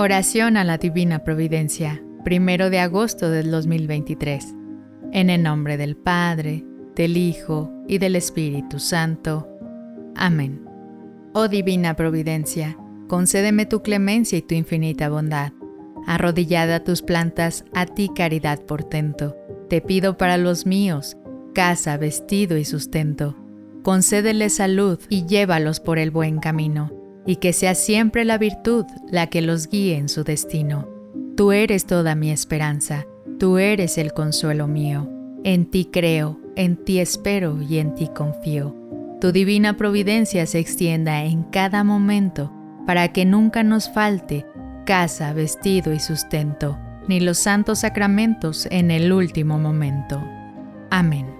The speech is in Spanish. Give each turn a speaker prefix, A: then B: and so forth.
A: Oración a la Divina Providencia, primero de agosto del 2023. En el nombre del Padre, del Hijo y del Espíritu Santo. Amén. Oh Divina Providencia, concédeme tu clemencia y tu infinita bondad. Arrodillada a tus plantas, a ti caridad portento. Te pido para los míos, casa, vestido y sustento. Concédele salud y llévalos por el buen camino y que sea siempre la virtud la que los guíe en su destino. Tú eres toda mi esperanza, tú eres el consuelo mío. En ti creo, en ti espero y en ti confío. Tu divina providencia se extienda en cada momento para que nunca nos falte casa, vestido y sustento, ni los santos sacramentos en el último momento. Amén.